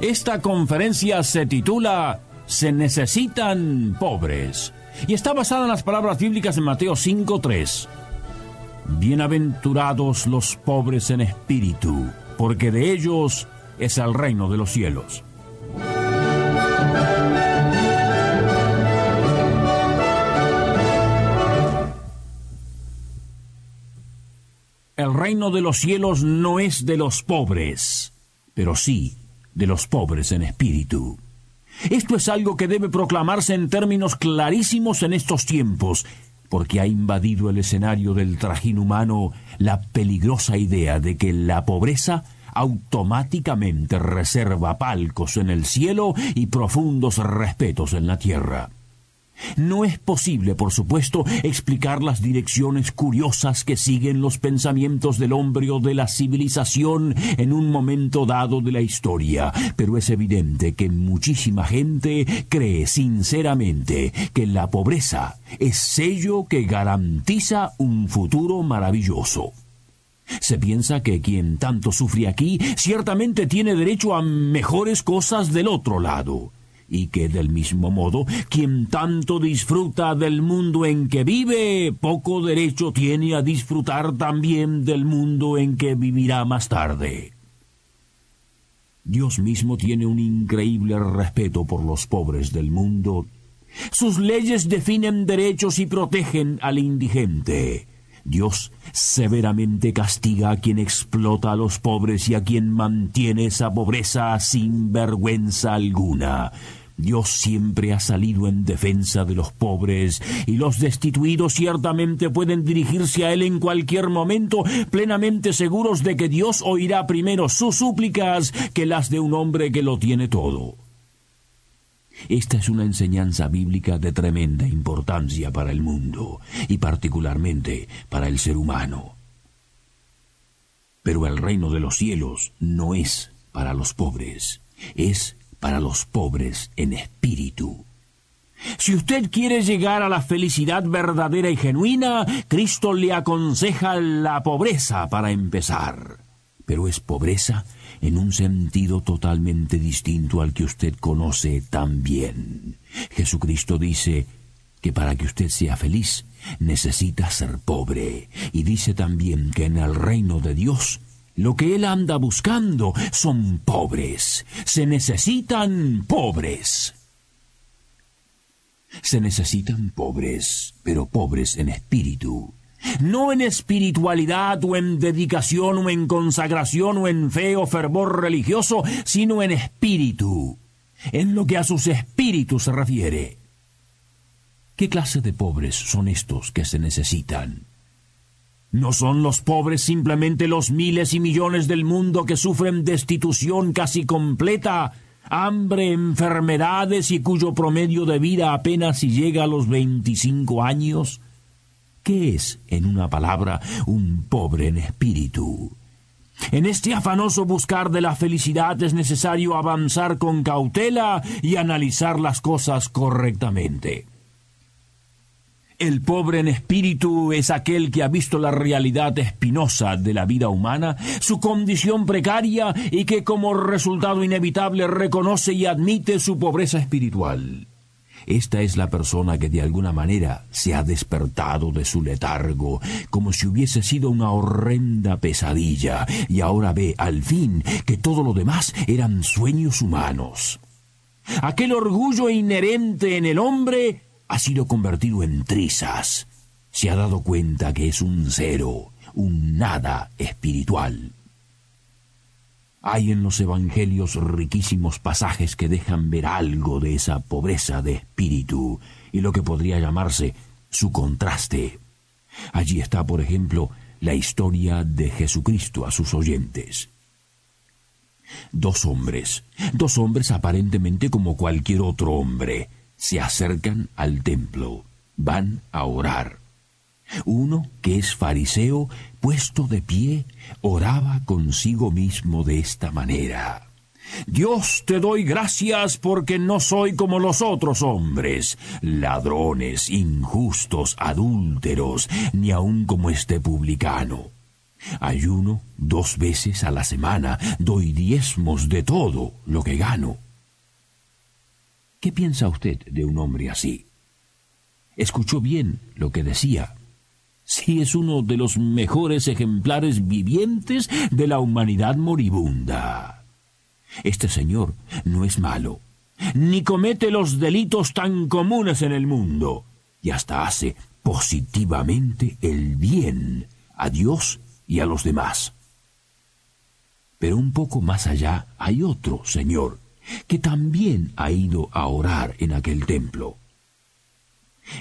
Esta conferencia se titula Se necesitan pobres y está basada en las palabras bíblicas en Mateo 5.3. Bienaventurados los pobres en espíritu, porque de ellos es el reino de los cielos. El reino de los cielos no es de los pobres, pero sí de los pobres en espíritu. Esto es algo que debe proclamarse en términos clarísimos en estos tiempos, porque ha invadido el escenario del trajín humano la peligrosa idea de que la pobreza automáticamente reserva palcos en el cielo y profundos respetos en la tierra. No es posible, por supuesto, explicar las direcciones curiosas que siguen los pensamientos del hombre o de la civilización en un momento dado de la historia, pero es evidente que muchísima gente cree sinceramente que la pobreza es sello que garantiza un futuro maravilloso. Se piensa que quien tanto sufre aquí ciertamente tiene derecho a mejores cosas del otro lado y que del mismo modo quien tanto disfruta del mundo en que vive, poco derecho tiene a disfrutar también del mundo en que vivirá más tarde. Dios mismo tiene un increíble respeto por los pobres del mundo. Sus leyes definen derechos y protegen al indigente. Dios severamente castiga a quien explota a los pobres y a quien mantiene esa pobreza sin vergüenza alguna. Dios siempre ha salido en defensa de los pobres y los destituidos ciertamente pueden dirigirse a Él en cualquier momento, plenamente seguros de que Dios oirá primero sus súplicas que las de un hombre que lo tiene todo. Esta es una enseñanza bíblica de tremenda importancia para el mundo y particularmente para el ser humano. Pero el reino de los cielos no es para los pobres, es para los pobres en espíritu. Si usted quiere llegar a la felicidad verdadera y genuina, Cristo le aconseja la pobreza para empezar. Pero es pobreza en un sentido totalmente distinto al que usted conoce tan bien. Jesucristo dice que para que usted sea feliz necesita ser pobre, y dice también que en el reino de Dios lo que él anda buscando son pobres. Se necesitan pobres. Se necesitan pobres, pero pobres en espíritu. No en espiritualidad o en dedicación o en consagración o en fe o fervor religioso, sino en espíritu, en lo que a sus espíritus se refiere. ¿Qué clase de pobres son estos que se necesitan? ¿No son los pobres simplemente los miles y millones del mundo que sufren destitución casi completa, hambre, enfermedades y cuyo promedio de vida apenas si llega a los veinticinco años? ¿Qué es, en una palabra, un pobre en espíritu? En este afanoso buscar de la felicidad es necesario avanzar con cautela y analizar las cosas correctamente. El pobre en espíritu es aquel que ha visto la realidad espinosa de la vida humana, su condición precaria y que como resultado inevitable reconoce y admite su pobreza espiritual. Esta es la persona que de alguna manera se ha despertado de su letargo, como si hubiese sido una horrenda pesadilla, y ahora ve al fin que todo lo demás eran sueños humanos. Aquel orgullo inherente en el hombre ha sido convertido en trizas. Se ha dado cuenta que es un cero, un nada espiritual. Hay en los Evangelios riquísimos pasajes que dejan ver algo de esa pobreza de espíritu y lo que podría llamarse su contraste. Allí está, por ejemplo, la historia de Jesucristo a sus oyentes. Dos hombres, dos hombres aparentemente como cualquier otro hombre, se acercan al templo, van a orar. Uno, que es fariseo, puesto de pie, oraba consigo mismo de esta manera. Dios te doy gracias porque no soy como los otros hombres, ladrones, injustos, adúlteros, ni aun como este publicano. Ayuno dos veces a la semana, doy diezmos de todo lo que gano. ¿Qué piensa usted de un hombre así? Escuchó bien lo que decía. Sí es uno de los mejores ejemplares vivientes de la humanidad moribunda. Este señor no es malo, ni comete los delitos tan comunes en el mundo, y hasta hace positivamente el bien a Dios y a los demás. Pero un poco más allá hay otro señor que también ha ido a orar en aquel templo.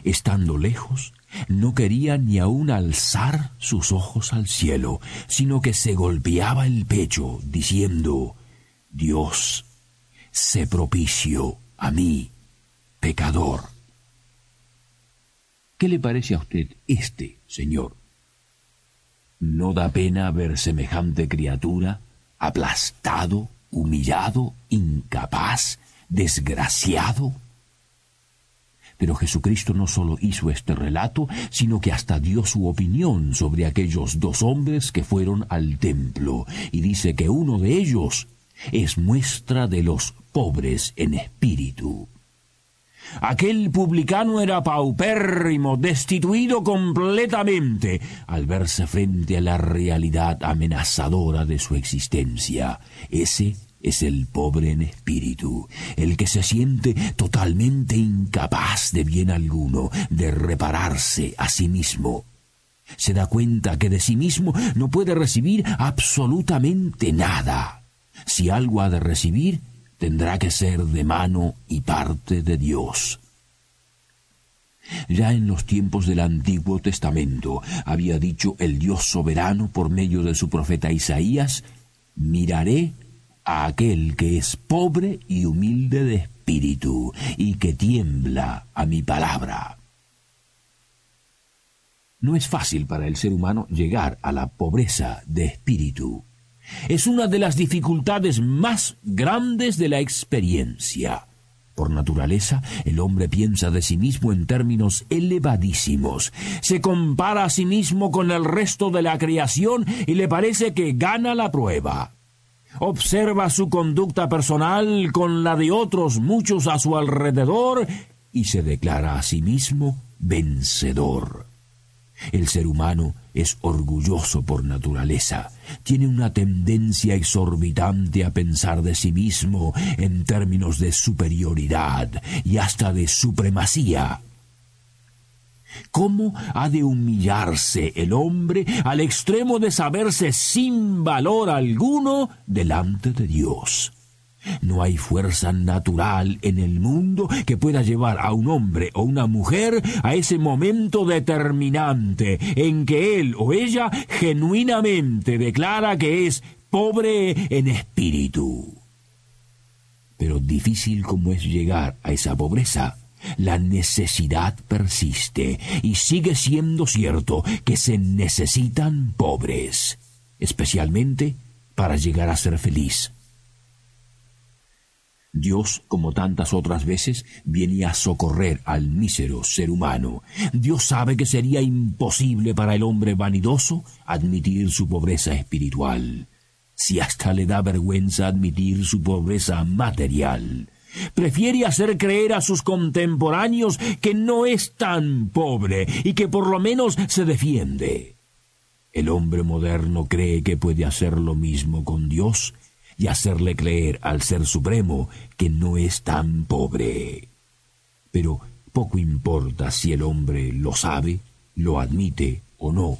Estando lejos, no quería ni aun alzar sus ojos al cielo, sino que se golpeaba el pecho, diciendo, Dios, sé propicio a mí, pecador. ¿Qué le parece a usted este, señor? ¿No da pena ver semejante criatura aplastado, humillado, incapaz, desgraciado? Pero Jesucristo no solo hizo este relato, sino que hasta dio su opinión sobre aquellos dos hombres que fueron al templo, y dice que uno de ellos es muestra de los pobres en espíritu. Aquel publicano era paupérrimo, destituido completamente, al verse frente a la realidad amenazadora de su existencia. Ese es el pobre en espíritu, el que se siente totalmente incapaz de bien alguno, de repararse a sí mismo. Se da cuenta que de sí mismo no puede recibir absolutamente nada. Si algo ha de recibir, tendrá que ser de mano y parte de Dios. Ya en los tiempos del Antiguo Testamento había dicho el Dios soberano por medio de su profeta Isaías, miraré a aquel que es pobre y humilde de espíritu y que tiembla a mi palabra. No es fácil para el ser humano llegar a la pobreza de espíritu es una de las dificultades más grandes de la experiencia. Por naturaleza, el hombre piensa de sí mismo en términos elevadísimos. Se compara a sí mismo con el resto de la creación y le parece que gana la prueba. Observa su conducta personal con la de otros muchos a su alrededor y se declara a sí mismo vencedor. El ser humano es orgulloso por naturaleza, tiene una tendencia exorbitante a pensar de sí mismo en términos de superioridad y hasta de supremacía. ¿Cómo ha de humillarse el hombre al extremo de saberse sin valor alguno delante de Dios? No hay fuerza natural en el mundo que pueda llevar a un hombre o una mujer a ese momento determinante en que él o ella genuinamente declara que es pobre en espíritu. Pero difícil como es llegar a esa pobreza, la necesidad persiste y sigue siendo cierto que se necesitan pobres, especialmente para llegar a ser feliz. Dios, como tantas otras veces, viene a socorrer al mísero ser humano. Dios sabe que sería imposible para el hombre vanidoso admitir su pobreza espiritual, si hasta le da vergüenza admitir su pobreza material. Prefiere hacer creer a sus contemporáneos que no es tan pobre y que por lo menos se defiende. El hombre moderno cree que puede hacer lo mismo con Dios y hacerle creer al Ser Supremo que no es tan pobre. Pero poco importa si el hombre lo sabe, lo admite o no.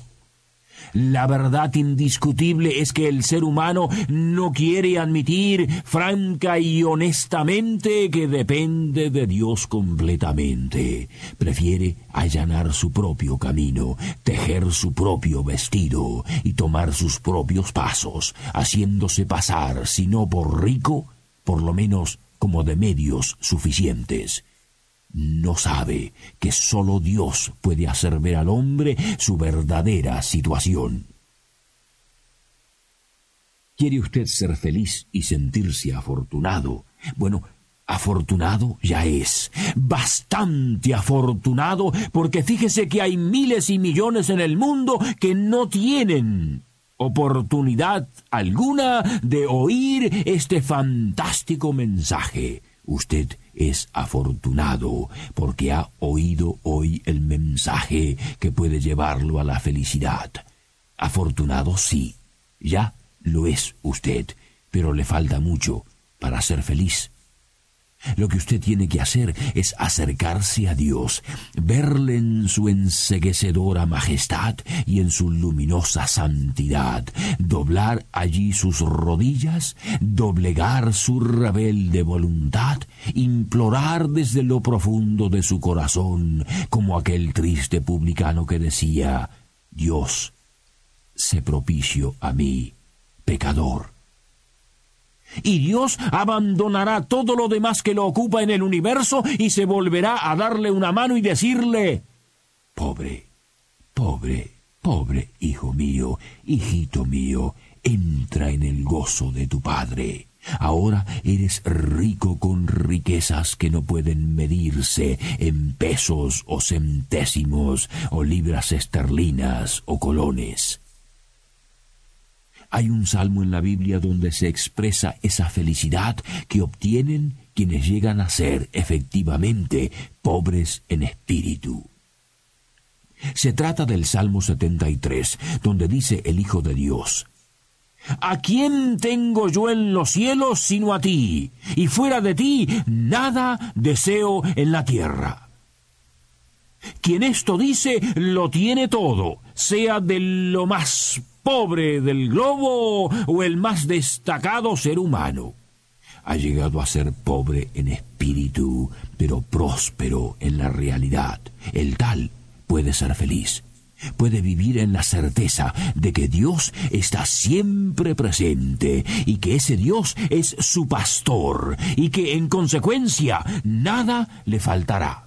La verdad indiscutible es que el ser humano no quiere admitir franca y honestamente que depende de Dios completamente. Prefiere allanar su propio camino, tejer su propio vestido y tomar sus propios pasos, haciéndose pasar, si no por rico, por lo menos como de medios suficientes no sabe que sólo Dios puede hacer ver al hombre su verdadera situación. ¿Quiere usted ser feliz y sentirse afortunado? Bueno, afortunado ya es, bastante afortunado, porque fíjese que hay miles y millones en el mundo que no tienen oportunidad alguna de oír este fantástico mensaje. Usted es afortunado porque ha oído hoy el mensaje que puede llevarlo a la felicidad. Afortunado sí, ya lo es usted, pero le falta mucho para ser feliz. Lo que usted tiene que hacer es acercarse a Dios, verle en su enseguecedora majestad y en su luminosa santidad, doblar allí sus rodillas, doblegar su rebelde voluntad, implorar desde lo profundo de su corazón, como aquel triste publicano que decía, Dios, sé propicio a mí, pecador y Dios abandonará todo lo demás que lo ocupa en el universo y se volverá a darle una mano y decirle Pobre, pobre, pobre hijo mío, hijito mío, entra en el gozo de tu Padre. Ahora eres rico con riquezas que no pueden medirse en pesos o centésimos o libras esterlinas o colones. Hay un salmo en la Biblia donde se expresa esa felicidad que obtienen quienes llegan a ser efectivamente pobres en espíritu. Se trata del Salmo 73, donde dice el Hijo de Dios, ¿A quién tengo yo en los cielos sino a ti? Y fuera de ti nada deseo en la tierra. Quien esto dice lo tiene todo, sea de lo más pobre del globo o el más destacado ser humano. Ha llegado a ser pobre en espíritu, pero próspero en la realidad. El tal puede ser feliz. Puede vivir en la certeza de que Dios está siempre presente y que ese Dios es su pastor y que en consecuencia nada le faltará.